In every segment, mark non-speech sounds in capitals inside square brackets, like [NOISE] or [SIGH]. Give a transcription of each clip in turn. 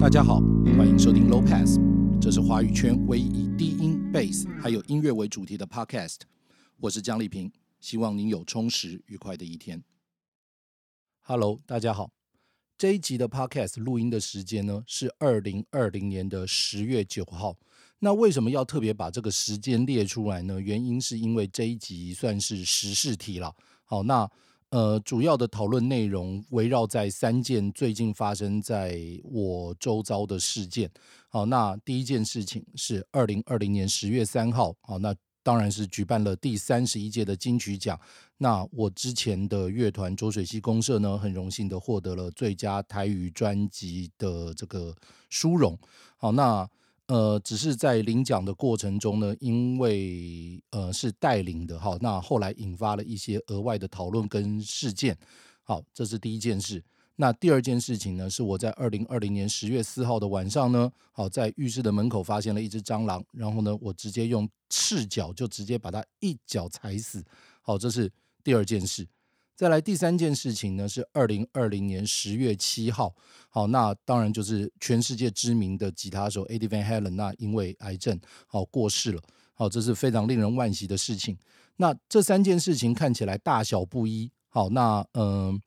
大家好，欢迎收听 Low Pass，这是华语圈唯一以低音、Bass 还有音乐为主题的 Podcast。我是江丽萍，希望您有充实愉快的一天。Hello，大家好。这一集的 Podcast 录音的时间呢是二零二零年的十月九号。那为什么要特别把这个时间列出来呢？原因是因为这一集算是时事题了。好，那呃主要的讨论内容围绕在三件最近发生在我周遭的事件。好，那第一件事情是二零二零年十月三号。好，那当然是举办了第三十一届的金曲奖。那我之前的乐团浊水溪公社呢，很荣幸的获得了最佳台语专辑的这个殊荣。好，那呃，只是在领奖的过程中呢，因为呃是带领的，哈，那后来引发了一些额外的讨论跟事件。好，这是第一件事。那第二件事情呢，是我在二零二零年十月四号的晚上呢，好，在浴室的门口发现了一只蟑螂，然后呢，我直接用赤脚就直接把它一脚踩死。好，这是第二件事。再来第三件事情呢，是二零二零年十月七号。好，那当然就是全世界知名的吉他手 Eddie Van Halen，那因为癌症好过世了。好，这是非常令人惋惜的事情。那这三件事情看起来大小不一。好，那嗯。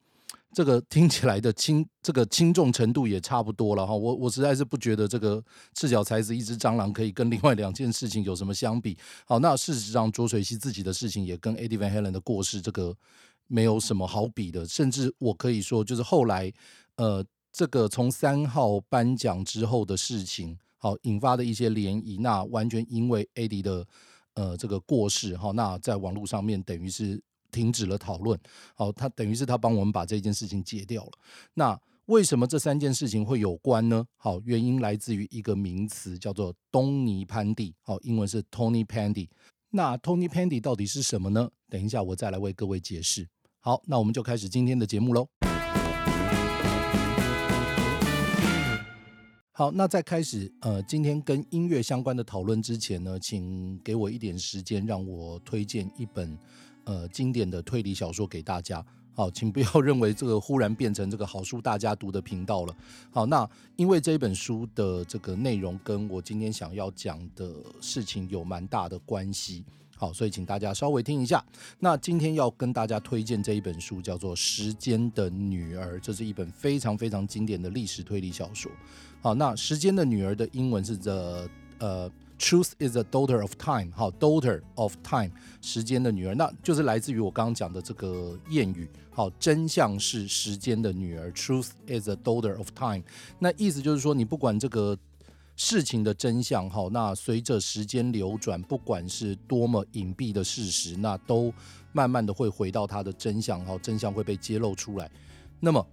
这个听起来的轻，这个轻重程度也差不多了哈。我我实在是不觉得这个赤脚踩死一只蟑螂可以跟另外两件事情有什么相比。好，那事实上卓水溪自己的事情也跟 Eddie Van Halen 的过世这个没有什么好比的。甚至我可以说，就是后来呃，这个从三号颁奖之后的事情，好引发的一些涟漪，那完全因为 Eddie 的呃这个过世哈，那在网络上面等于是。停止了讨论，好，他等于是他帮我们把这件事情解掉了。那为什么这三件事情会有关呢？好，原因来自于一个名词叫做东尼潘蒂，好，英文是 Tony Pandy。那 Tony Pandy 到底是什么呢？等一下我再来为各位解释。好，那我们就开始今天的节目喽。好，那在开始呃今天跟音乐相关的讨论之前呢，请给我一点时间，让我推荐一本。呃，经典的推理小说给大家。好，请不要认为这个忽然变成这个好书大家读的频道了。好，那因为这本书的这个内容跟我今天想要讲的事情有蛮大的关系。好，所以请大家稍微听一下。那今天要跟大家推荐这一本书，叫做《时间的女儿》，这是一本非常非常经典的历史推理小说。好，那《时间的女儿》的英文是 The 呃。Truth is a daughter of time，好，daughter of time，时间的女儿，那就是来自于我刚刚讲的这个谚语，好，真相是时间的女儿，Truth is a daughter of time，那意思就是说，你不管这个事情的真相，哈，那随着时间流转，不管是多么隐蔽的事实，那都慢慢的会回到它的真相，哈，真相会被揭露出来。那么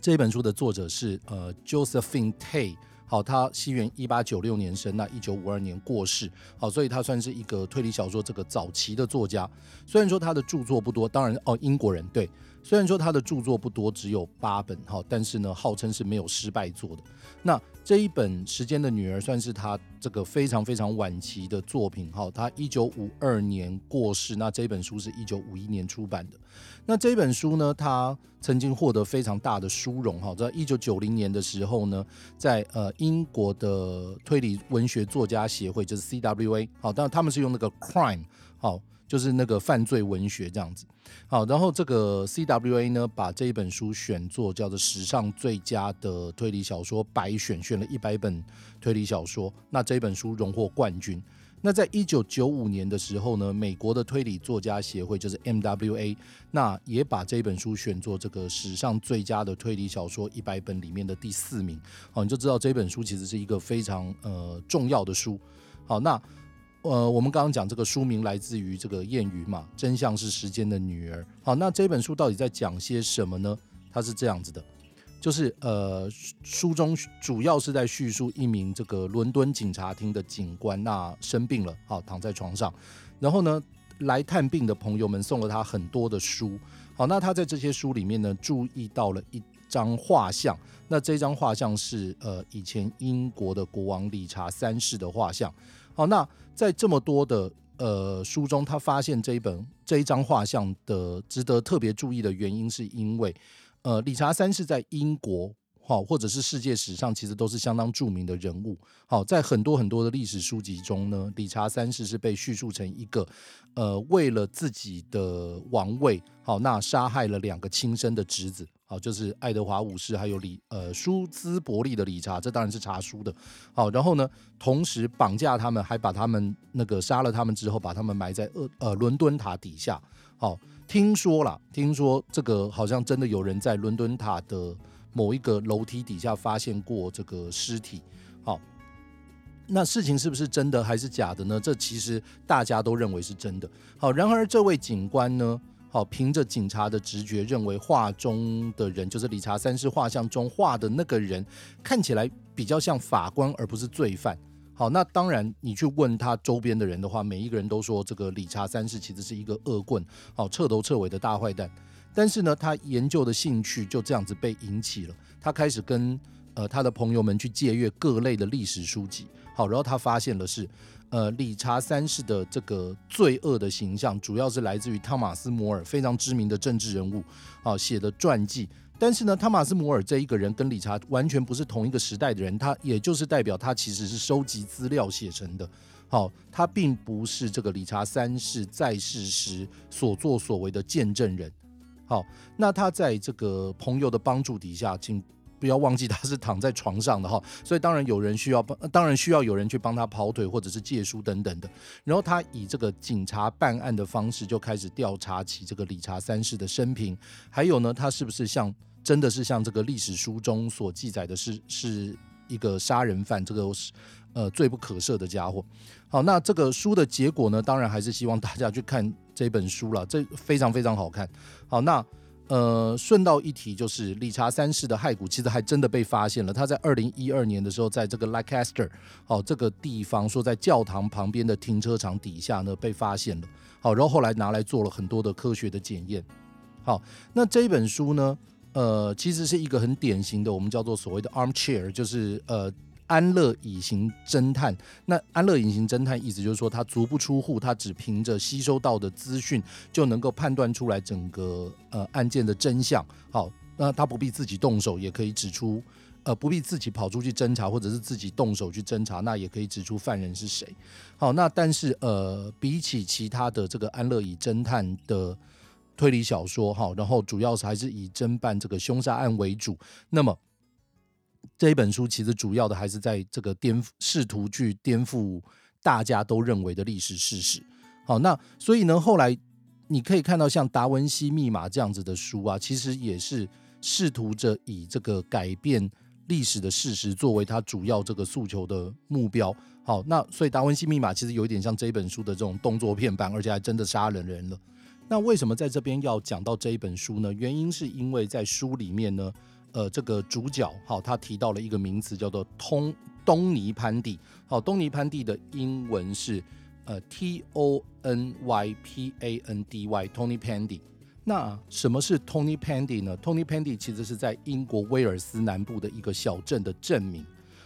这本书的作者是呃，Josephine Tay，。好，他西元一八九六年生，那一九五二年过世。好，所以他算是一个推理小说这个早期的作家。虽然说他的著作不多，当然哦，英国人对。虽然说他的著作不多，只有八本，哈，但是呢，号称是没有失败作的。那这一本《时间的女儿》算是他这个非常非常晚期的作品，哈，他一九五二年过世，那这本书是一九五一年出版的。那这本书呢，他曾经获得非常大的殊荣哈，在一九九零年的时候呢，在呃英国的推理文学作家协会，就是 CWA，好，当然他们是用那个 crime，好，就是那个犯罪文学这样子，好，然后这个 CWA 呢，把这一本书选作叫做史上最佳的推理小说百选，选了一百本推理小说，那这本书荣获冠军。那在一九九五年的时候呢，美国的推理作家协会就是 MWA，那也把这本书选作这个史上最佳的推理小说一百本里面的第四名。好，你就知道这本书其实是一个非常呃重要的书。好，那呃我们刚刚讲这个书名来自于这个谚语嘛，真相是时间的女儿。好，那这本书到底在讲些什么呢？它是这样子的。就是呃，书中主要是在叙述一名这个伦敦警察厅的警官，那生病了，好躺在床上，然后呢，来探病的朋友们送了他很多的书，好，那他在这些书里面呢，注意到了一张画像，那这张画像是呃以前英国的国王理查三世的画像，好，那在这么多的呃书中他发现这一本这一张画像的值得特别注意的原因，是因为呃理查三世在英国。好，或者是世界史上其实都是相当著名的人物。好，在很多很多的历史书籍中呢，理查三世是被叙述成一个，呃，为了自己的王位，好，那杀害了两个亲生的侄子，好，就是爱德华五世还有理呃舒兹伯利的理查，这当然是查书的。好，然后呢，同时绑架他们，还把他们那个杀了他们之后，把他们埋在呃呃伦敦塔底下。好，听说啦，听说这个好像真的有人在伦敦塔的。某一个楼梯底下发现过这个尸体，好，那事情是不是真的还是假的呢？这其实大家都认为是真的。好，然而这位警官呢，好，凭着警察的直觉认为画中的人就是理查三世画像中画的那个人，看起来比较像法官而不是罪犯。好，那当然你去问他周边的人的话，每一个人都说这个理查三世其实是一个恶棍，好，彻头彻尾的大坏蛋。但是呢，他研究的兴趣就这样子被引起了。他开始跟呃他的朋友们去借阅各类的历史书籍。好，然后他发现的是，呃，理查三世的这个罪恶的形象，主要是来自于汤马斯·摩尔非常知名的政治人物，好写的传记。但是呢，汤马斯·摩尔这一个人跟理查完全不是同一个时代的人，他也就是代表他其实是收集资料写成的。好，他并不是这个理查三世在世时所作所为的见证人。好，那他在这个朋友的帮助底下，请不要忘记他是躺在床上的哈，[LAUGHS] 所以当然有人需要帮，当然需要有人去帮他跑腿或者是借书等等的。然后他以这个警察办案的方式就开始调查起这个理查三世的生平，还有呢，他是不是像真的是像这个历史书中所记载的是是一个杀人犯，这个是呃罪不可赦的家伙。好，那这个书的结果呢，当然还是希望大家去看。这本书了，这非常非常好看。好，那呃，顺道一提，就是理查三世的骸骨其实还真的被发现了。他在二零一二年的时候，在这个 Leicester 好这个地方，说在教堂旁边的停车场底下呢被发现了。好，然后后来拿来做了很多的科学的检验。好，那这本书呢，呃，其实是一个很典型的，我们叫做所谓的 armchair，就是呃。安乐隐形侦探，那安乐隐形侦探意思就是说，他足不出户，他只凭着吸收到的资讯就能够判断出来整个呃案件的真相。好，那他不必自己动手，也可以指出，呃，不必自己跑出去侦查，或者是自己动手去侦查，那也可以指出犯人是谁。好，那但是呃，比起其他的这个安乐椅侦探的推理小说，哈，然后主要是还是以侦办这个凶杀案为主，那么。这一本书其实主要的还是在这个颠覆，试图去颠覆大家都认为的历史事实。好，那所以呢，后来你可以看到像《达文西密码》这样子的书啊，其实也是试图着以这个改变历史的事实作为他主要这个诉求的目标。好，那所以《达文西密码》其实有一点像这一本书的这种动作片版，而且还真的杀人人了。那为什么在这边要讲到这一本书呢？原因是因为在书里面呢。呃，这个主角好，他提到了一个名词，叫做通东尼潘蒂。好，东尼潘蒂的英文是呃 T O N Y P A N D Y，Tony Pandy。那什么是 Tony Pandy 呢？Tony Pandy 其实是在英国威尔斯南部的一个小镇的镇名。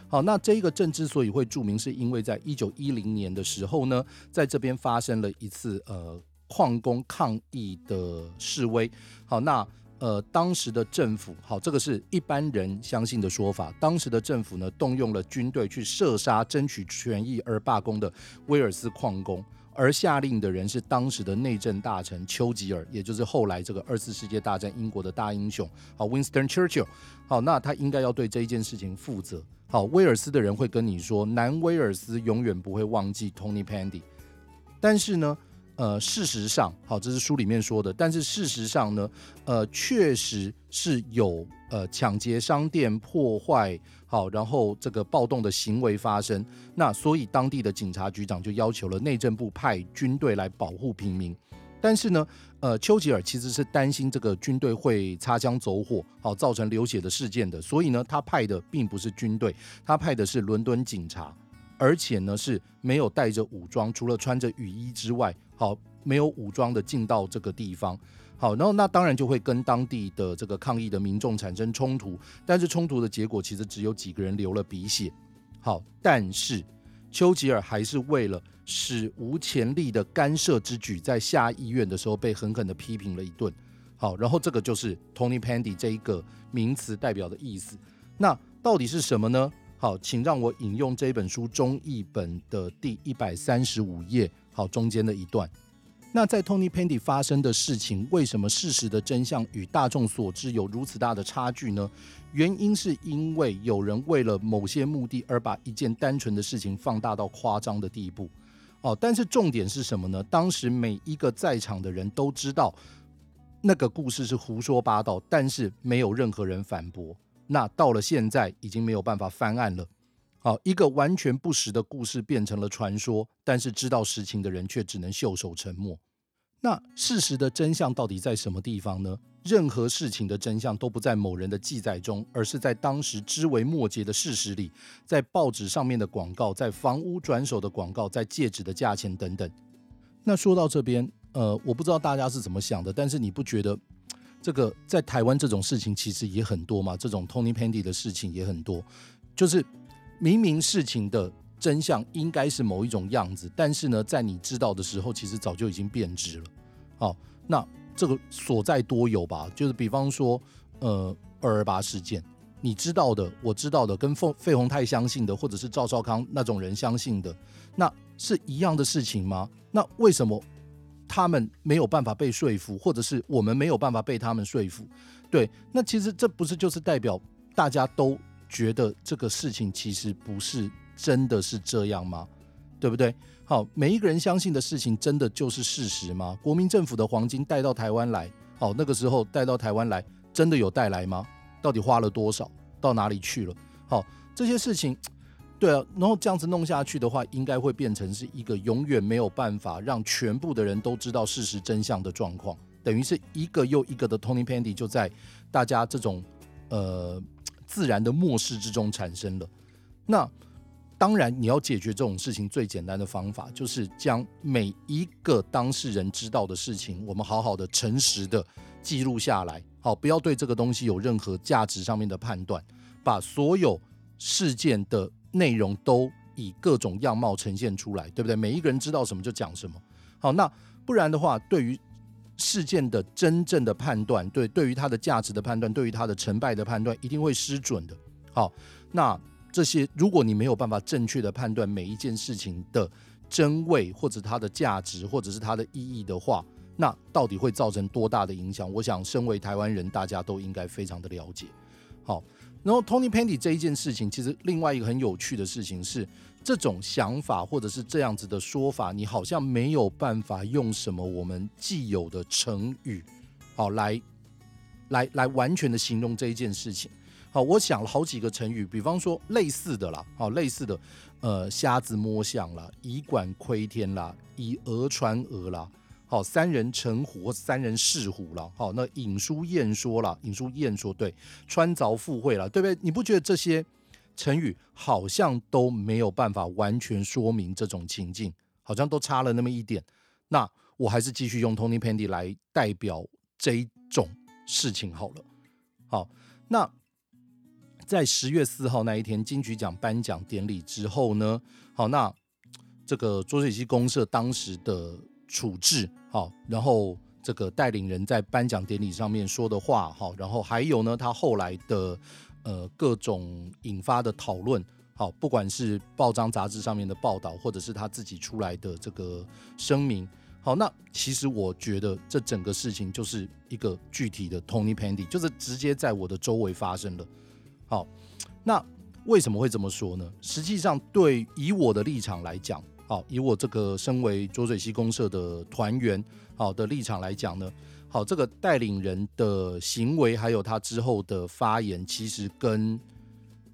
好，那这一个镇之所以会著名，是因为在一九一零年的时候呢，在这边发生了一次呃矿工抗议的示威。好，那。呃，当时的政府，好，这个是一般人相信的说法。当时的政府呢，动用了军队去射杀争取权益而罢工的威尔斯矿工，而下令的人是当时的内政大臣丘吉尔，也就是后来这个二次世界大战英国的大英雄，好，Winston Churchill。好，那他应该要对这一件事情负责。好，威尔斯的人会跟你说，南威尔斯永远不会忘记 Tony Pandy，但是呢，呃，事实上，好，这是书里面说的。但是事实上呢，呃，确实是有呃抢劫商店、破坏好，然后这个暴动的行为发生。那所以当地的警察局长就要求了内政部派军队来保护平民。但是呢，呃，丘吉尔其实是担心这个军队会擦枪走火，好，造成流血的事件的。所以呢，他派的并不是军队，他派的是伦敦警察。而且呢，是没有带着武装，除了穿着雨衣之外，好，没有武装的进到这个地方，好，然后那当然就会跟当地的这个抗议的民众产生冲突，但是冲突的结果其实只有几个人流了鼻血，好，但是丘吉尔还是为了史无前例的干涉之举，在下议院的时候被狠狠的批评了一顿。好，然后这个就是 Tony Pandy 这一个名词代表的意思。那到底是什么呢？好，请让我引用这本书中译本的第一百三十五页，好，中间的一段。那在 Tony Pandy 发生的事情，为什么事实的真相与大众所知有如此大的差距呢？原因是因为有人为了某些目的而把一件单纯的事情放大到夸张的地步。哦，但是重点是什么呢？当时每一个在场的人都知道。那个故事是胡说八道，但是没有任何人反驳。那到了现在，已经没有办法翻案了。好，一个完全不实的故事变成了传说，但是知道实情的人却只能袖手沉默。那事实的真相到底在什么地方呢？任何事情的真相都不在某人的记载中，而是在当时枝微末节的事实里，在报纸上面的广告，在房屋转手的广告，在戒指的价钱等等。那说到这边。呃，我不知道大家是怎么想的，但是你不觉得这个在台湾这种事情其实也很多嘛？这种 Tony Pandy 的事情也很多，就是明明事情的真相应该是某一种样子，但是呢，在你知道的时候，其实早就已经变质了。好，那这个所在多有吧？就是比方说，呃，二二八事件，你知道的，我知道的，跟费费鸿泰相信的，或者是赵少康那种人相信的，那是一样的事情吗？那为什么？他们没有办法被说服，或者是我们没有办法被他们说服，对，那其实这不是就是代表大家都觉得这个事情其实不是真的是这样吗？对不对？好，每一个人相信的事情真的就是事实吗？国民政府的黄金带到台湾来，好，那个时候带到台湾来，真的有带来吗？到底花了多少？到哪里去了？好，这些事情。对啊，然后这样子弄下去的话，应该会变成是一个永远没有办法让全部的人都知道事实真相的状况，等于是一个又一个的 Tony Pandy 就在大家这种呃自然的漠视之中产生了。那当然，你要解决这种事情最简单的方法，就是将每一个当事人知道的事情，我们好好的、诚实的记录下来，好，不要对这个东西有任何价值上面的判断，把所有事件的。内容都以各种样貌呈现出来，对不对？每一个人知道什么就讲什么。好，那不然的话，对于事件的真正的判断，对，对于它的价值的判断，对于它的成败的判断，一定会失准的。好，那这些如果你没有办法正确的判断每一件事情的真伪，或者它的价值，或者是它的意义的话，那到底会造成多大的影响？我想，身为台湾人，大家都应该非常的了解。好。然后 Tony Pandy 这一件事情，其实另外一个很有趣的事情是，这种想法或者是这样子的说法，你好像没有办法用什么我们既有的成语，好来来来完全的形容这一件事情。好，我想了好几个成语，比方说类似的啦，好类似的，呃，瞎子摸象啦，以管窥天啦，以讹传讹啦。好，三人成虎或三人是虎了。好，那尹书燕说了，尹书燕说对，穿凿附会了，对不对？你不觉得这些成语好像都没有办法完全说明这种情境，好像都差了那么一点？那我还是继续用 Tony Pandy 来代表这一种事情好了。好，那在十月四号那一天金曲奖颁奖典礼之后呢？好，那这个浊水溪公社当时的。处置好，然后这个带领人在颁奖典礼上面说的话好，然后还有呢，他后来的呃各种引发的讨论好，不管是报章杂志上面的报道，或者是他自己出来的这个声明好，那其实我觉得这整个事情就是一个具体的 Tony Pandy，就是直接在我的周围发生了。好，那为什么会这么说呢？实际上，对以我的立场来讲。好，以我这个身为浊水溪公社的团员，好的立场来讲呢，好，这个带领人的行为，还有他之后的发言，其实跟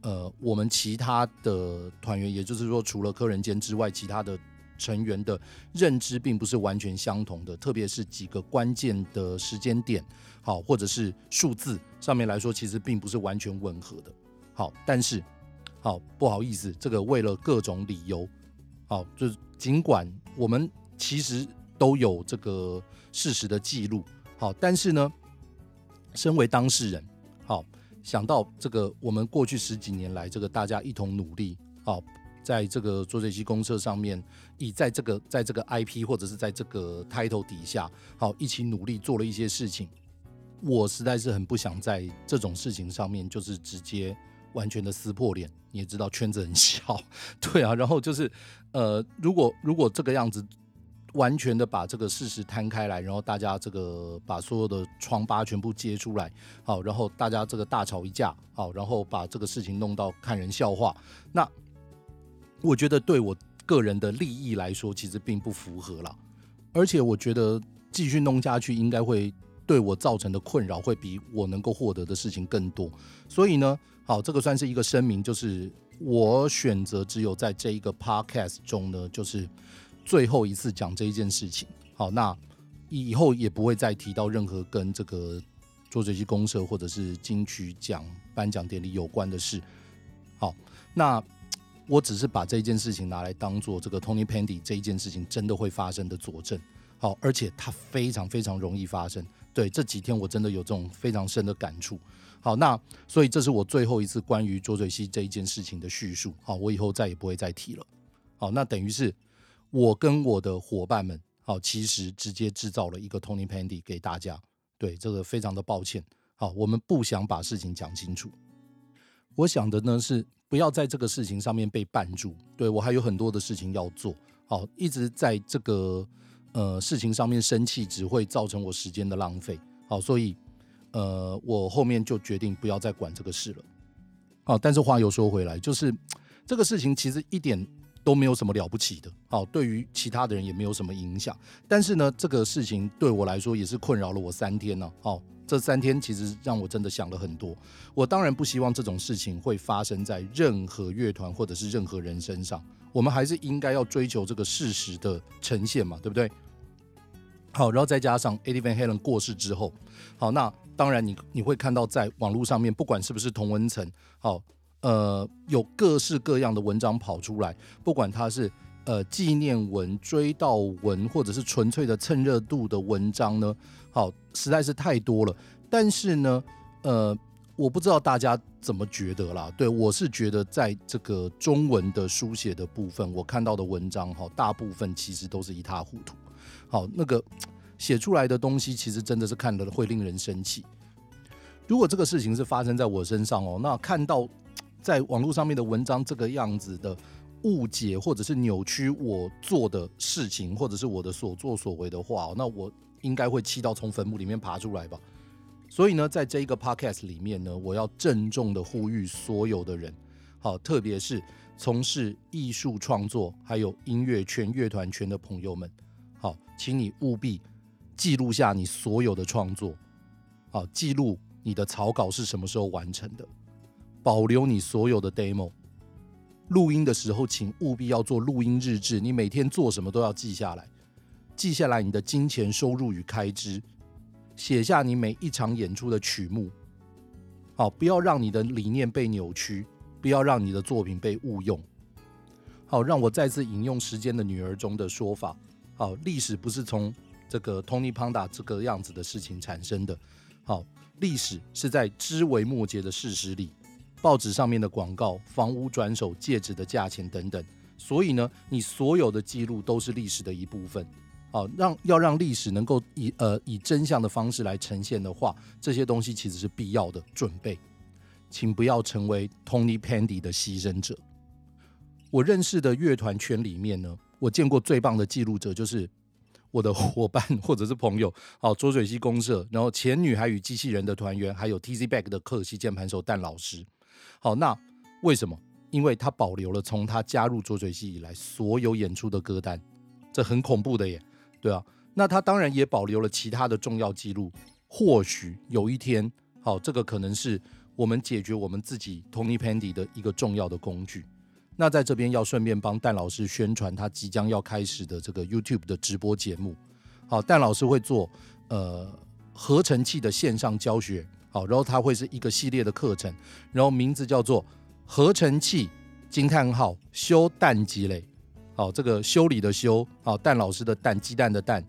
呃我们其他的团员，也就是说除了柯仁坚之外，其他的成员的认知并不是完全相同的，特别是几个关键的时间点，好，或者是数字上面来说，其实并不是完全吻合的。好，但是好不好意思，这个为了各种理由。好，就是尽管我们其实都有这个事实的记录，好，但是呢，身为当事人，好，想到这个我们过去十几年来这个大家一同努力，好，在这个做水溪公社上面，以在这个在这个 IP 或者是在这个 title 底下，好一起努力做了一些事情。我实在是很不想在这种事情上面就是直接完全的撕破脸。你也知道圈子很小，[LAUGHS] 对啊，然后就是呃，如果如果这个样子。完全的把这个事实摊开来，然后大家这个把所有的疮疤全部揭出来，好，然后大家这个大吵一架，好，然后把这个事情弄到看人笑话。那我觉得对我个人的利益来说，其实并不符合啦。而且我觉得继续弄下去，应该会对我造成的困扰会比我能够获得的事情更多。所以呢，好，这个算是一个声明，就是我选择只有在这一个 podcast 中呢，就是。最后一次讲这一件事情，好，那以后也不会再提到任何跟这个做这些公社或者是金曲奖颁奖典礼有关的事。好，那我只是把这件事情拿来当做这个 Tony Pandy 这一件事情真的会发生的佐证。好，而且它非常非常容易发生。对，这几天我真的有这种非常深的感触。好，那所以这是我最后一次关于浊水溪这一件事情的叙述。好，我以后再也不会再提了。好，那等于是。我跟我的伙伴们，好，其实直接制造了一个 Tony Pandy 给大家。对，这个非常的抱歉。好，我们不想把事情讲清楚。我想的呢是不要在这个事情上面被绊住。对，我还有很多的事情要做。好，一直在这个呃事情上面生气，只会造成我时间的浪费。好，所以呃，我后面就决定不要再管这个事了。好，但是话又说回来，就是这个事情其实一点。都没有什么了不起的，好，对于其他的人也没有什么影响。但是呢，这个事情对我来说也是困扰了我三天呢。好，这三天其实让我真的想了很多。我当然不希望这种事情会发生在任何乐团或者是任何人身上。我们还是应该要追求这个事实的呈现嘛，对不对？好，然后再加上 Eddie Van Halen 过世之后，好，那当然你你会看到在网络上面，不管是不是同文层，好。呃，有各式各样的文章跑出来，不管它是呃纪念文、追悼文，或者是纯粹的蹭热度的文章呢，好，实在是太多了。但是呢，呃，我不知道大家怎么觉得啦。对，我是觉得，在这个中文的书写的部分，我看到的文章哈，大部分其实都是一塌糊涂。好，那个写出来的东西，其实真的是看了会令人生气。如果这个事情是发生在我身上哦，那看到。在网络上面的文章这个样子的误解或者是扭曲我做的事情，或者是我的所作所为的话，那我应该会气到从坟墓里面爬出来吧。所以呢，在这一个 podcast 里面呢，我要郑重的呼吁所有的人，好，特别是从事艺术创作还有音乐圈、乐团圈的朋友们，好，请你务必记录下你所有的创作，好，记录你的草稿是什么时候完成的。保留你所有的 demo，录音的时候，请务必要做录音日志。你每天做什么都要记下来，记下来你的金钱收入与开支，写下你每一场演出的曲目。好，不要让你的理念被扭曲，不要让你的作品被误用。好，让我再次引用《时间的女儿》中的说法。好，历史不是从这个 Tony Panda 这个样子的事情产生的。好，历史是在枝微末节的事实里。报纸上面的广告、房屋转手、戒指的价钱等等，所以呢，你所有的记录都是历史的一部分。好，让要让历史能够以呃以真相的方式来呈现的话，这些东西其实是必要的准备。请不要成为 Tony Pandy 的牺牲者。我认识的乐团圈里面呢，我见过最棒的记录者就是我的伙伴或者是朋友。好，[LAUGHS] 浊水溪公社，然后前女孩与机器人的团员，还有 Tz Back 的客席键盘手蛋老师。好，那为什么？因为他保留了从他加入浊水溪以来所有演出的歌单，这很恐怖的耶，对啊。那他当然也保留了其他的重要记录。或许有一天，好，这个可能是我们解决我们自己 Tony Pandy 的一个重要的工具。那在这边要顺便帮蛋老师宣传他即将要开始的这个 YouTube 的直播节目。好，蛋老师会做呃合成器的线上教学。好，然后它会是一个系列的课程，然后名字叫做“合成器惊叹号修蛋积累”。好，这个修理的修，好，蛋老师的蛋，鸡蛋的蛋，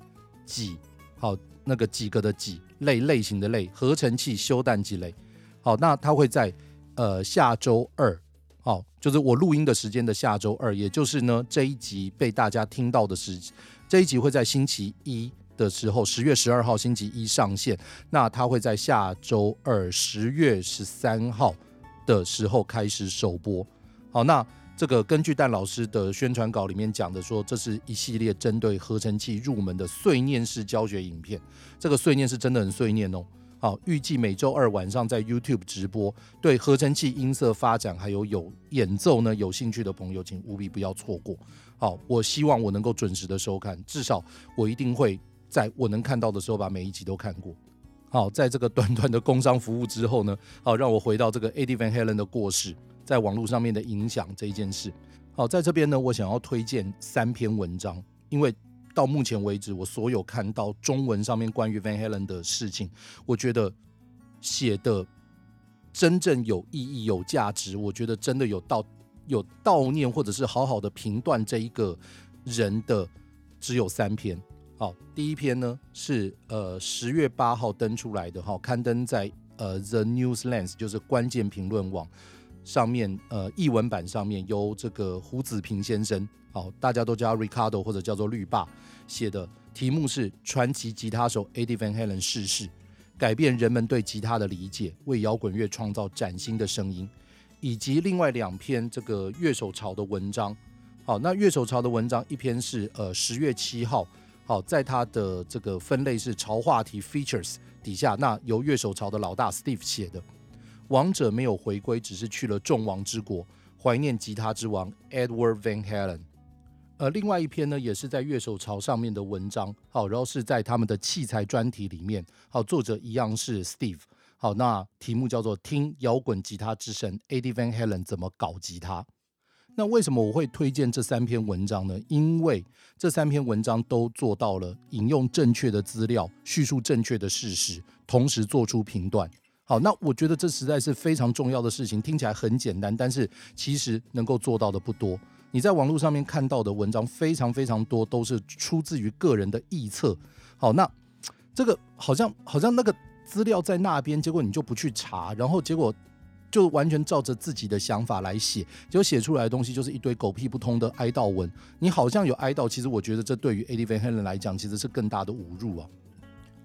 几，好，那个几个的几，类类型的类，合成器修蛋积累。好，那它会在呃下周二，哦，就是我录音的时间的下周二，也就是呢这一集被大家听到的时，这一集会在星期一的时候，十月十二号星期一上线。那它会在下周二十月十三号的时候开始首播。好，那这个根据蛋老师的宣传稿里面讲的说，这是一系列针对合成器入门的碎念式教学影片。这个碎念是真的很碎念哦。好，预计每周二晚上在 YouTube 直播。对合成器音色发展还有有演奏呢有兴趣的朋友，请务必不要错过。好，我希望我能够准时的收看，至少我一定会在我能看到的时候把每一集都看过。好，在这个短短的工商服务之后呢，[LAUGHS] 好，让我回到这个 Eddie Van Halen 的过世在网络上面的影响这一件事。好，在这边呢，我想要推荐三篇文章，因为。到目前为止，我所有看到中文上面关于 Van Halen 的事情，我觉得写的真正有意义、有价值。我觉得真的有悼有悼念，或者是好好的评断这一个人的，只有三篇。好，第一篇呢是呃十月八号登出来的，哈，刊登在呃 The Newslands，就是关键评论网。上面呃，译文版上面由这个胡子平先生，好，大家都叫 Ricardo 或者叫做绿霸写的，题目是传奇吉他手 Eddie Van Halen 逝世，改变人们对吉他的理解，为摇滚乐创造崭新的声音，以及另外两篇这个乐手潮的文章。好，那乐手潮的文章一篇是呃十月七号，好，在他的这个分类是潮话题 Features 底下，那由乐手潮的老大 Steve 写的。王者没有回归，只是去了众王之国，怀念吉他之王 Edward Van Halen。呃，另外一篇呢，也是在乐手潮上面的文章，好，然后是在他们的器材专题里面，好，作者一样是 Steve，好，那题目叫做《听摇滚吉他之神 Ed Van Halen 怎么搞吉他》。那为什么我会推荐这三篇文章呢？因为这三篇文章都做到了引用正确的资料，叙述正确的事实，同时做出评断。好，那我觉得这实在是非常重要的事情。听起来很简单，但是其实能够做到的不多。你在网络上面看到的文章非常非常多，都是出自于个人的臆测。好，那这个好像好像那个资料在那边，结果你就不去查，然后结果就完全照着自己的想法来写，结果写出来的东西就是一堆狗屁不通的哀悼文。你好像有哀悼，其实我觉得这对于 Eddie Van Halen 来讲，其实是更大的侮辱啊。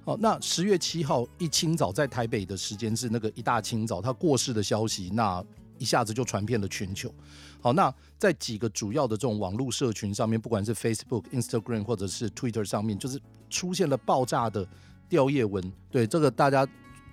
好，那十月七号一清早，在台北的时间是那个一大清早，他过世的消息，那一下子就传遍了全球。好，那在几个主要的这种网络社群上面，不管是 Facebook、Instagram 或者是 Twitter 上面，就是出现了爆炸的吊页文。对，这个大家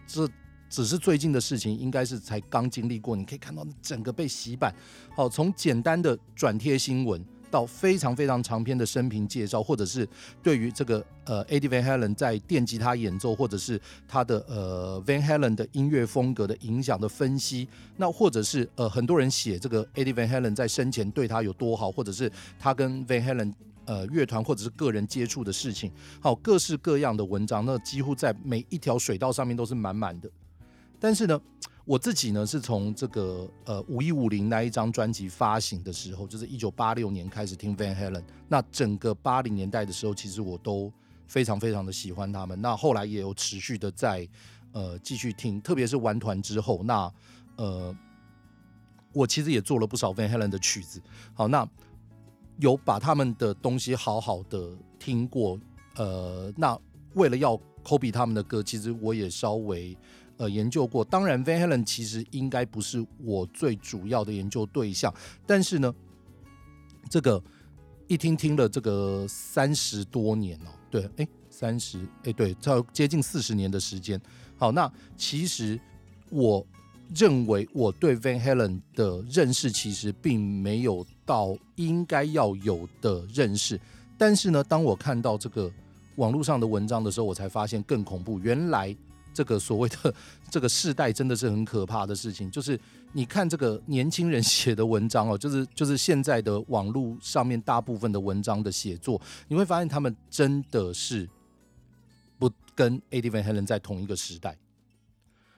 这只是最近的事情，应该是才刚经历过。你可以看到整个被洗版。好，从简单的转贴新闻。到非常非常长篇的生平介绍，或者是对于这个呃 Eddie Van Halen 在电吉他演奏，或者是他的呃 Van Halen 的音乐风格的影响的分析，那或者是呃很多人写这个 Eddie Van Halen 在生前对他有多好，或者是他跟 Van Halen 呃乐团或者是个人接触的事情，好，各式各样的文章，那几乎在每一条水道上面都是满满的，但是呢。[TSK] 我自己呢，是从这个呃五一五零那一张专辑发行的时候，就是一九八六年开始听 Van Halen。那整个八零年代的时候，其实我都非常非常的喜欢他们。那后来也有持续的在呃继续听，特别是玩团之后，那呃我其实也做了不少 Van Halen 的曲子。好，那有把他们的东西好好的听过。呃，那为了要 copy 他们的歌，其实我也稍微。呃，研究过，当然，Van Halen 其实应该不是我最主要的研究对象，但是呢，这个一听听了这个三十多年哦，对，哎，三十，哎，对，超接近四十年的时间。好，那其实我认为我对 Van Halen 的认识其实并没有到应该要有的认识，但是呢，当我看到这个网络上的文章的时候，我才发现更恐怖，原来。这个所谓的 [LAUGHS] 这个世代真的是很可怕的事情，就是你看这个年轻人写的文章哦，就是就是现在的网络上面大部分的文章的写作，你会发现他们真的是不跟 Eddie Van Halen 在同一个时代。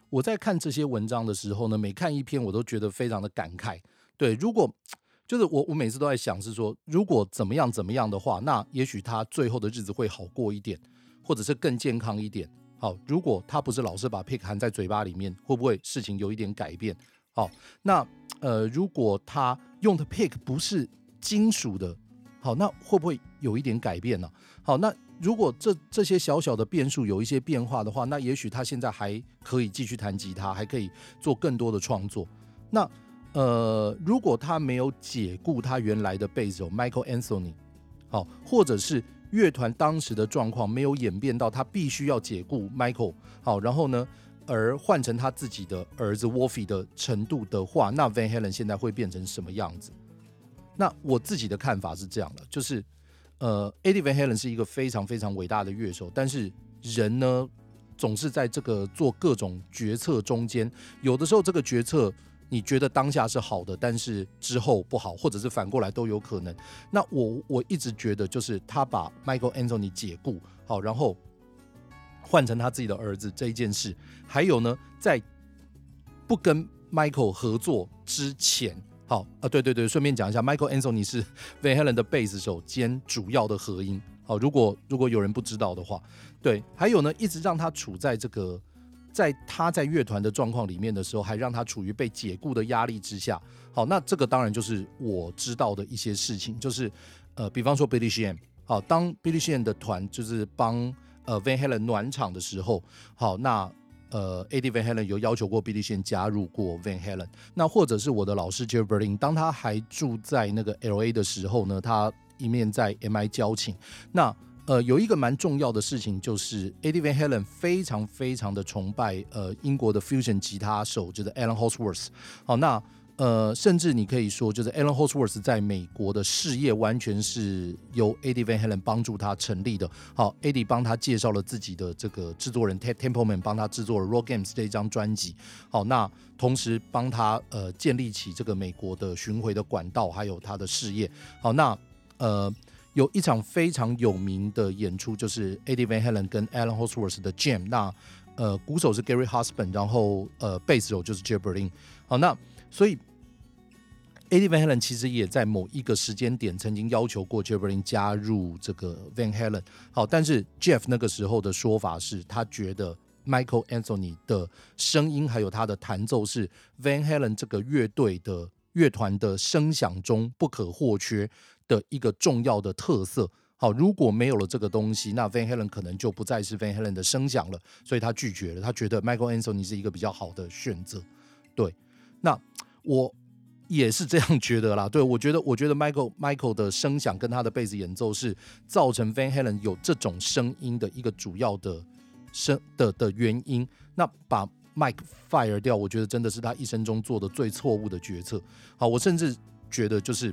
我在看这些文章的时候呢，每看一篇我都觉得非常的感慨。对，如果就是我我每次都在想是说，如果怎么样怎么样的话，那也许他最后的日子会好过一点，或者是更健康一点。好，如果他不是老是把 pick 含在嘴巴里面，会不会事情有一点改变？好，那呃，如果他用的 pick 不是金属的，好，那会不会有一点改变呢？好，那如果这这些小小的变数有一些变化的话，那也许他现在还可以继续弹吉他，还可以做更多的创作。那呃，如果他没有解雇他原来的贝斯手 Michael Anthony，好，或者是乐团当时的状况没有演变到他必须要解雇 Michael，好，然后呢，而换成他自己的儿子 Wolfie 的程度的话，那 Van Halen 现在会变成什么样子？那我自己的看法是这样的，就是呃，Eddie Van Halen 是一个非常非常伟大的乐手，但是人呢，总是在这个做各种决策中间，有的时候这个决策。你觉得当下是好的，但是之后不好，或者是反过来都有可能。那我我一直觉得，就是他把 Michael Anthony 解雇，好，然后换成他自己的儿子这一件事。还有呢，在不跟 Michael 合作之前，好啊，对对对，顺便讲一下，Michael Anthony 是 Van Halen 的贝斯手兼主要的和音。好，如果如果有人不知道的话，对，还有呢，一直让他处在这个。在他在乐团的状况里面的时候，还让他处于被解雇的压力之下。好，那这个当然就是我知道的一些事情，就是呃，比方说 Billy Sheen 好，当 Billy Sheen 的团就是帮呃 Van Halen 暖场的时候，好，那呃 Eddie Van Halen 有要求过 Billy Sheen 加入过 Van Halen，那或者是我的老师 Jeff Berlin，当他还住在那个 LA 的时候呢，他一面在 MI 教琴，那。呃，有一个蛮重要的事情，就是 edvan Halen 非常非常的崇拜呃英国的 fusion 吉他手，就是 Alan Holdsworth。好，那呃，甚至你可以说，就是 Alan Holdsworth 在美国的事业完全是由 edvan Halen 帮助他成立的。好，Eddie 帮他介绍了自己的这个制作人 Ted Templeman，帮他制作了 Rock Games 这一张专辑。好，那同时帮他呃建立起这个美国的巡回的管道，还有他的事业。好，那呃。有一场非常有名的演出，就是 Eddie Van Halen 跟 Alan Holdsworth 的 Jam。那呃，鼓手是 Gary Husband，然后呃，贝斯手就是 Jeff Berlin。好，那所以 Eddie Van Halen 其实也在某一个时间点曾经要求过 Jeff Berlin 加入这个 Van Halen。好，但是 Jeff 那个时候的说法是他觉得 Michael Anthony 的声音还有他的弹奏是 Van Halen 这个乐队的乐团的声响中不可或缺的一个重要的特色，好，如果没有了这个东西，那 Van Halen 可能就不再是 Van Halen 的声响了，所以他拒绝了，他觉得 Michael Anthony 是一个比较好的选择，对，那我也是这样觉得啦，对，我觉得，我觉得 Michael Michael 的声响跟他的贝斯演奏是造成 Van Halen 有这种声音的一个主要的声的的原因，那把 Mike fire 掉，我觉得真的是他一生中做的最错误的决策，好，我甚至觉得就是。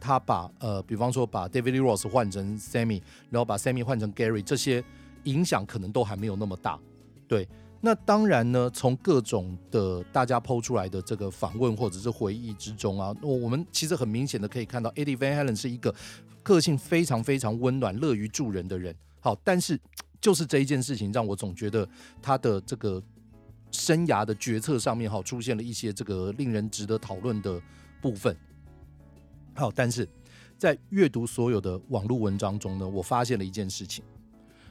他把呃，比方说把 David Ross 换成 Sammy，然后把 Sammy 换成 Gary，这些影响可能都还没有那么大。对，那当然呢，从各种的大家抛出来的这个访问或者是回忆之中啊，我我们其实很明显的可以看到，Eddie Van Halen 是一个个性非常非常温暖、乐于助人的人。好，但是就是这一件事情让我总觉得他的这个生涯的决策上面，好出现了一些这个令人值得讨论的部分。好，但是在阅读所有的网络文章中呢，我发现了一件事情。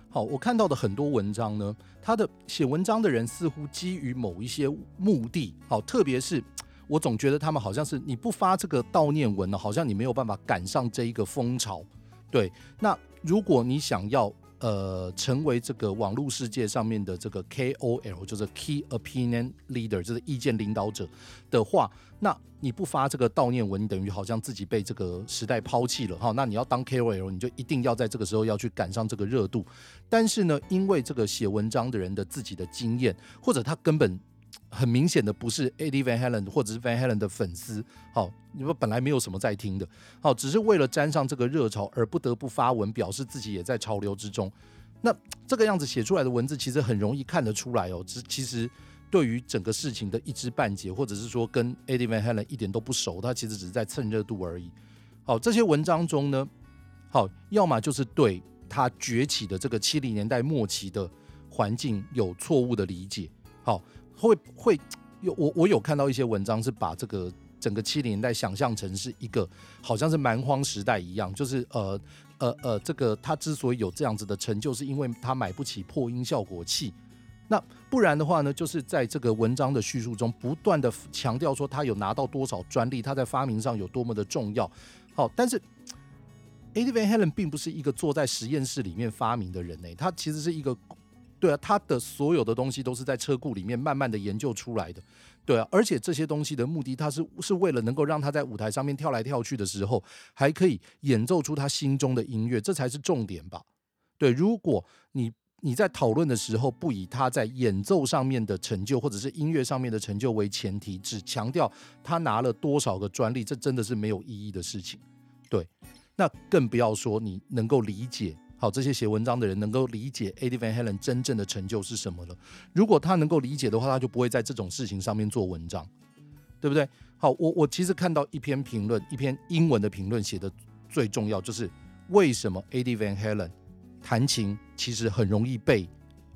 好，我看到的很多文章呢，他的写文章的人似乎基于某一些目的。好，特别是我总觉得他们好像是你不发这个悼念文呢，好像你没有办法赶上这一个风潮。对，那如果你想要。呃，成为这个网络世界上面的这个 KOL，就是 Key Opinion Leader，就是意见领导者的话，那你不发这个悼念文，你等于好像自己被这个时代抛弃了哈。那你要当 KOL，你就一定要在这个时候要去赶上这个热度。但是呢，因为这个写文章的人的自己的经验，或者他根本。很明显的不是 Eddie Van Halen 或者是 Van Halen 的粉丝，好，你们本来没有什么在听的，好，只是为了沾上这个热潮而不得不发文表示自己也在潮流之中。那这个样子写出来的文字其实很容易看得出来哦，只其实对于整个事情的一知半解，或者是说跟 Eddie Van Halen 一点都不熟，他其实只是在蹭热度而已。好，这些文章中呢，好，要么就是对他崛起的这个七零年代末期的环境有错误的理解，好。会会有我我有看到一些文章是把这个整个七零年代想象成是一个好像是蛮荒时代一样，就是呃呃呃，这个他之所以有这样子的成就，是因为他买不起破音效果器。那不然的话呢，就是在这个文章的叙述中，不断的强调说他有拿到多少专利，他在发明上有多么的重要。好，但是 Eddie Van Halen 并不是一个坐在实验室里面发明的人呢，他其实是一个，对啊，他的所有的东西都是在车库里面慢慢的研究出来的。对啊，而且这些东西的目的，他是是为了能够让他在舞台上面跳来跳去的时候，还可以演奏出他心中的音乐，这才是重点吧？对，如果你你在讨论的时候不以他在演奏上面的成就，或者是音乐上面的成就为前提，只强调他拿了多少个专利，这真的是没有意义的事情。对，那更不要说你能够理解。好，这些写文章的人能够理解 Eddie Van Halen 真正的成就是什么了。如果他能够理解的话，他就不会在这种事情上面做文章，对不对？好，我我其实看到一篇评论，一篇英文的评论写的最重要就是为什么 Eddie Van Halen 弹琴其实很容易被。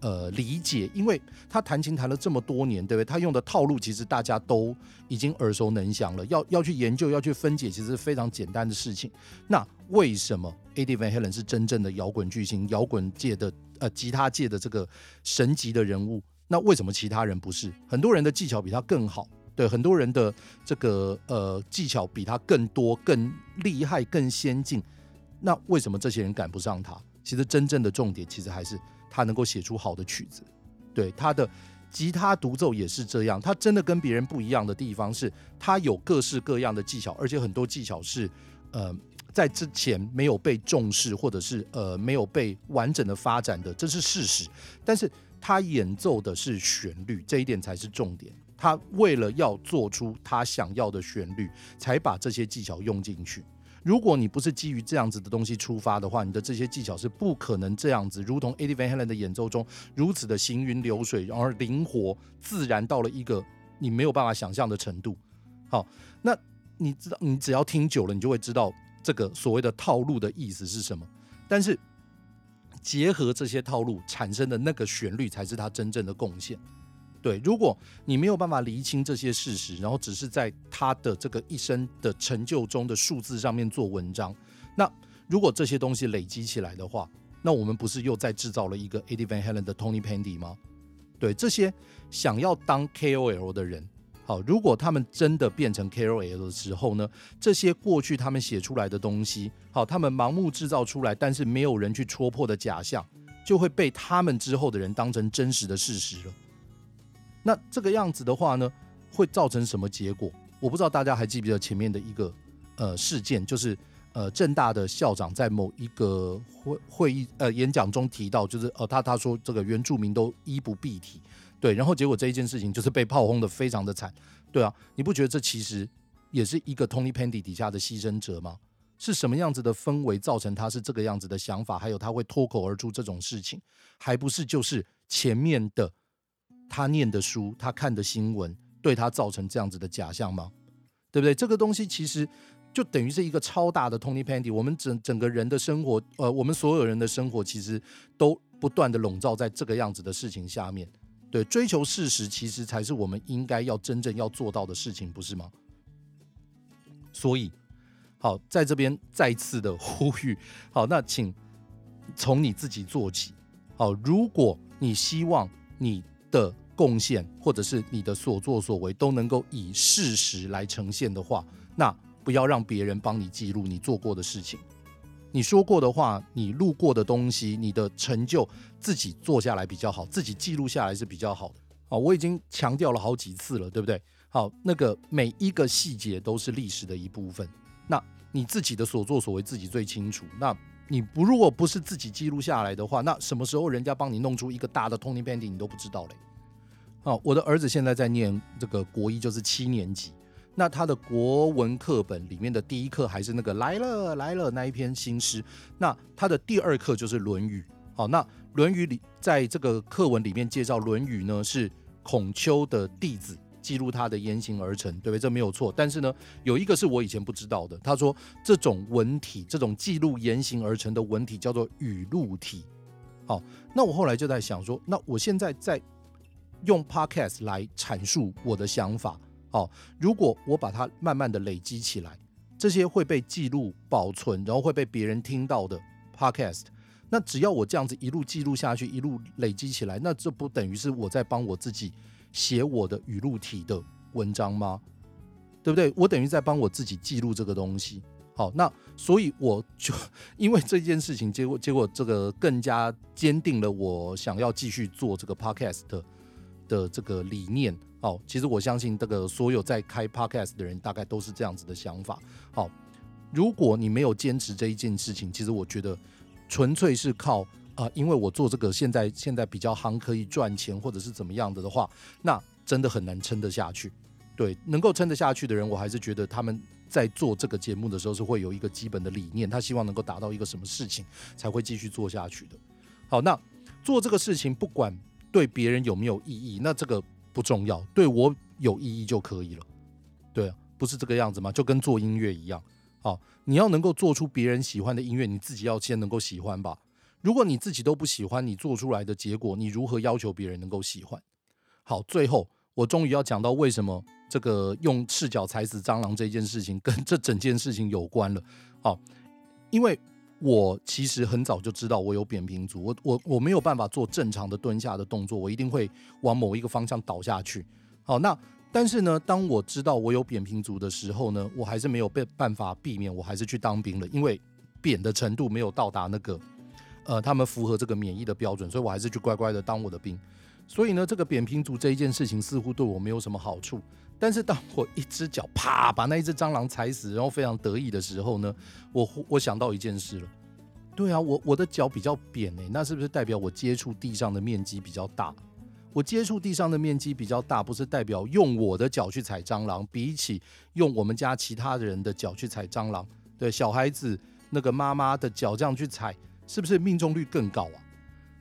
呃，理解，因为他弹琴弹了这么多年，对不对？他用的套路其实大家都已经耳熟能详了。要要去研究，要去分解，其实是非常简单的事情。那为什么 adevan Halen 是真正的摇滚巨星，摇滚界的呃吉他界的这个神级的人物？那为什么其他人不是？很多人的技巧比他更好，对，很多人的这个呃技巧比他更多、更厉害、更先进。那为什么这些人赶不上他？其实真正的重点，其实还是。他能够写出好的曲子，对，他的吉他独奏也是这样。他真的跟别人不一样的地方是，他有各式各样的技巧，而且很多技巧是呃在之前没有被重视，或者是呃没有被完整的发展的，这是事实。但是他演奏的是旋律，这一点才是重点。他为了要做出他想要的旋律，才把这些技巧用进去。如果你不是基于这样子的东西出发的话，你的这些技巧是不可能这样子，如同 Eddie Van Halen 的演奏中如此的行云流水，然而灵活自然到了一个你没有办法想象的程度。好，那你知道，你只要听久了，你就会知道这个所谓的套路的意思是什么。但是结合这些套路产生的那个旋律，才是他真正的贡献。对，如果你没有办法厘清这些事实，然后只是在他的这个一生的成就中的数字上面做文章，那如果这些东西累积起来的话，那我们不是又在制造了一个 Eddie Van Halen 的 Tony Pandy 吗？对，这些想要当 KOL 的人，好，如果他们真的变成 KOL 的时候呢，这些过去他们写出来的东西，好，他们盲目制造出来，但是没有人去戳破的假象，就会被他们之后的人当成真实的事实了。那这个样子的话呢，会造成什么结果？我不知道大家还记不记得前面的一个呃事件，就是呃正大的校长在某一个会会议呃演讲中提到，就是呃他他说这个原住民都衣不蔽体，对，然后结果这一件事情就是被炮轰得非常的惨，对啊，你不觉得这其实也是一个 Tony Pandy 底下的牺牲者吗？是什么样子的氛围造成他是这个样子的想法，还有他会脱口而出这种事情，还不是就是前面的。他念的书，他看的新闻，对他造成这样子的假象吗？对不对？这个东西其实就等于是一个超大的 Tony Pandy。我们整整个人的生活，呃，我们所有人的生活，其实都不断的笼罩在这个样子的事情下面。对，追求事实，其实才是我们应该要真正要做到的事情，不是吗？所以，好，在这边再次的呼吁，好，那请从你自己做起。好，如果你希望你的贡献，或者是你的所作所为都能够以事实来呈现的话，那不要让别人帮你记录你做过的事情，你说过的话，你录过的东西，你的成就，自己做下来比较好，自己记录下来是比较好的。好，我已经强调了好几次了，对不对？好，那个每一个细节都是历史的一部分。那你自己的所作所为自己最清楚。那你不如果不是自己记录下来的话，那什么时候人家帮你弄出一个大的 Tony Pandy 你都不知道嘞。好，我的儿子现在在念这个国一，就是七年级。那他的国文课本里面的第一课还是那个来了来了那一篇新诗。那他的第二课就是《论语》。好，那《论语》里在这个课文里面介绍《论语》呢，是孔丘的弟子记录他的言行而成，对不对？这没有错。但是呢，有一个是我以前不知道的。他说这种文体，这种记录言行而成的文体叫做语录体。好，那我后来就在想说，那我现在在。用 Podcast 来阐述我的想法，好，如果我把它慢慢的累积起来，这些会被记录保存，然后会被别人听到的 Podcast，那只要我这样子一路记录下去，一路累积起来，那这不等于是我在帮我自己写我的语录体的文章吗？对不对？我等于在帮我自己记录这个东西。好，那所以我就因为这件事情，结果结果这个更加坚定了我想要继续做这个 podcast 的，的这个理念。好，其实我相信这个所有在开 podcast 的人大概都是这样子的想法。好，如果你没有坚持这一件事情，其实我觉得纯粹是靠啊、因为我做这个现在现在比较行，可以赚钱或者是怎么样的的话，那真的很难撑得下去。对，能够撑得下去的人，我还是觉得他们在做这个节目的时候是会有一个基本的理念，他希望能够达到一个什么事情才会继续做下去的。好，那做这个事情不管对别人有没有意义，那这个不重要，对我有意义就可以了。对，不是这个样子吗？就跟做音乐一样。好，你要能够做出别人喜欢的音乐，你自己要先能够喜欢吧。如果你自己都不喜欢，你做出来的结果，你如何要求别人能够喜欢？好，最后我终于要讲到为什么。这个用赤脚踩死蟑螂这件事情跟这整件事情有关了，好，因为我其实很早就知道我有扁平足，我我我没有办法做正常的蹲下的动作，我一定会往某一个方向倒下去。好，那但是呢，当我知道我有扁平足的时候呢，我还是没有被办法避免，我还是去当兵了，因为扁的程度没有到达那个呃他们符合这个免疫的标准，所以我还是去乖乖的当我的兵。所以呢，这个扁平足这一件事情似乎对我没有什么好处。但是当我一只脚啪把那一只蟑螂踩死，然后非常得意的时候呢，我我想到一件事了。对啊，我我的脚比较扁诶，那是不是代表我接触地上的面积比较大？我接触地上的面积比较大，不是代表用我的脚去踩蟑螂，比起用我们家其他人的脚去踩蟑螂，对小孩子那个妈妈的脚这样去踩，是不是命中率更高啊？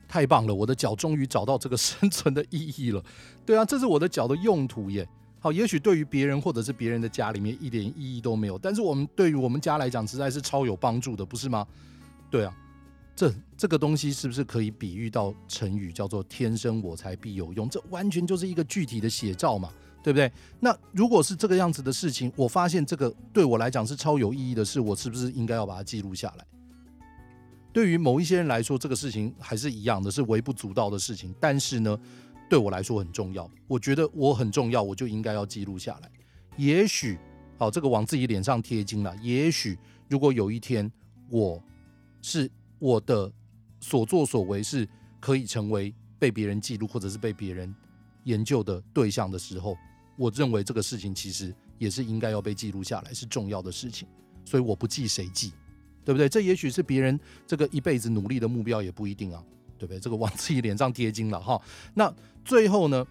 太棒了，我的脚终于找到这个生存的意义了。对啊，这是我的脚的用途耶。好，也许对于别人或者是别人的家里面一点意义都没有，但是我们对于我们家来讲实在是超有帮助的，不是吗？对啊，这这个东西是不是可以比喻到成语叫做“天生我材必有用”？这完全就是一个具体的写照嘛，对不对？那如果是这个样子的事情，我发现这个对我来讲是超有意义的事，我是不是应该要把它记录下来？对于某一些人来说，这个事情还是一样的，是微不足道的事情，但是呢，对我来说很重要，我觉得我很重要，我就应该要记录下来。也许，好，这个往自己脸上贴金了。也许，如果有一天我是我的所作所为是可以成为被别人记录或者是被别人研究的对象的时候，我认为这个事情其实也是应该要被记录下来，是重要的事情。所以我不记谁记，对不对？这也许是别人这个一辈子努力的目标，也不一定啊。对不对？这个往自己脸上贴金了哈。那最后呢？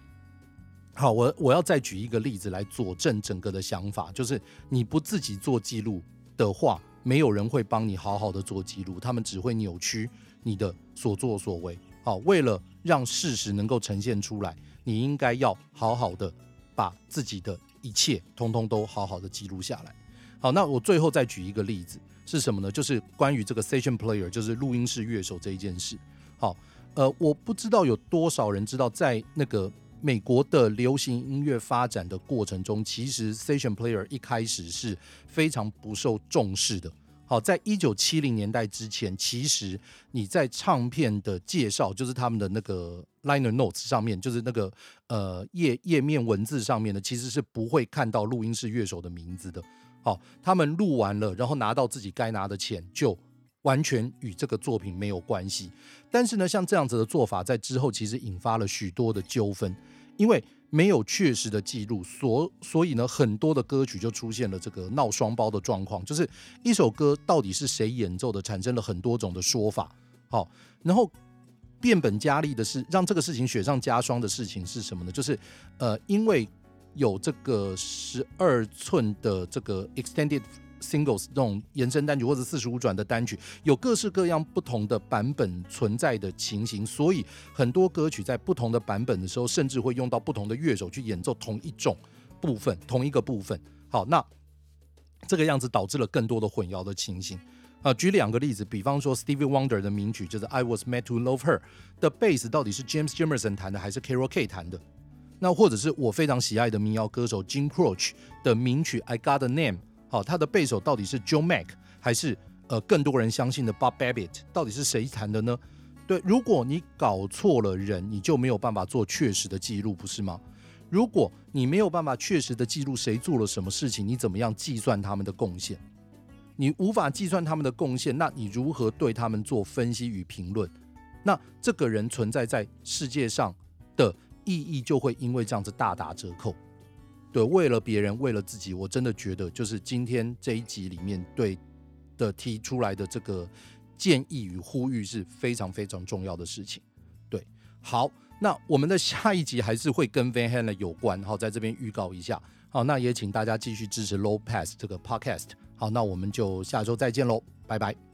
好，我我要再举一个例子来佐证整个的想法，就是你不自己做记录的话，没有人会帮你好好的做记录，他们只会扭曲你的所作所为。好，为了让事实能够呈现出来，你应该要好好的把自己的一切通通都好好的记录下来。好，那我最后再举一个例子是什么呢？就是关于这个 session player，就是录音室乐手这一件事。好，呃，我不知道有多少人知道，在那个美国的流行音乐发展的过程中，其实 session player 一开始是非常不受重视的。好，在一九七零年代之前，其实你在唱片的介绍，就是他们的那个 liner notes 上面，就是那个呃页页面文字上面的，其实是不会看到录音室乐手的名字的。好，他们录完了，然后拿到自己该拿的钱就。完全与这个作品没有关系，但是呢，像这样子的做法，在之后其实引发了许多的纠纷，因为没有确实的记录，所所以呢，很多的歌曲就出现了这个闹双胞的状况，就是一首歌到底是谁演奏的，产生了很多种的说法。好，然后变本加厉的是，让这个事情雪上加霜的事情是什么呢？就是呃，因为有这个十二寸的这个 extended。Singles 这种延伸单曲或者四十五转的单曲，有各式各样不同的版本存在的情形，所以很多歌曲在不同的版本的时候，甚至会用到不同的乐手去演奏同一种部分，同一个部分。好，那这个样子导致了更多的混淆的情形。啊，举两个例子，比方说 Stevie Wonder 的名曲就是 I Was Made to Love Her 的贝斯到底是 James Jamerson 弹的还是 Carol K 弹的？那或者是我非常喜爱的民谣歌手 Jim Croce 的名曲 I Got a Name。好，他的背手到底是 Joe Mack 还是呃更多人相信的 Bob Babbitt 到底是谁谈的呢？对，如果你搞错了人，你就没有办法做确实的记录，不是吗？如果你没有办法确实的记录谁做了什么事情，你怎么样计算他们的贡献？你无法计算他们的贡献，那你如何对他们做分析与评论？那这个人存在在世界上的意义就会因为这样子大打折扣。对，为了别人，为了自己，我真的觉得就是今天这一集里面对的提出来的这个建议与呼吁是非常非常重要的事情。对，好，那我们的下一集还是会跟 Van Halen 有关，好，在这边预告一下。好，那也请大家继续支持 Low Pass 这个 Podcast。好，那我们就下周再见喽，拜拜。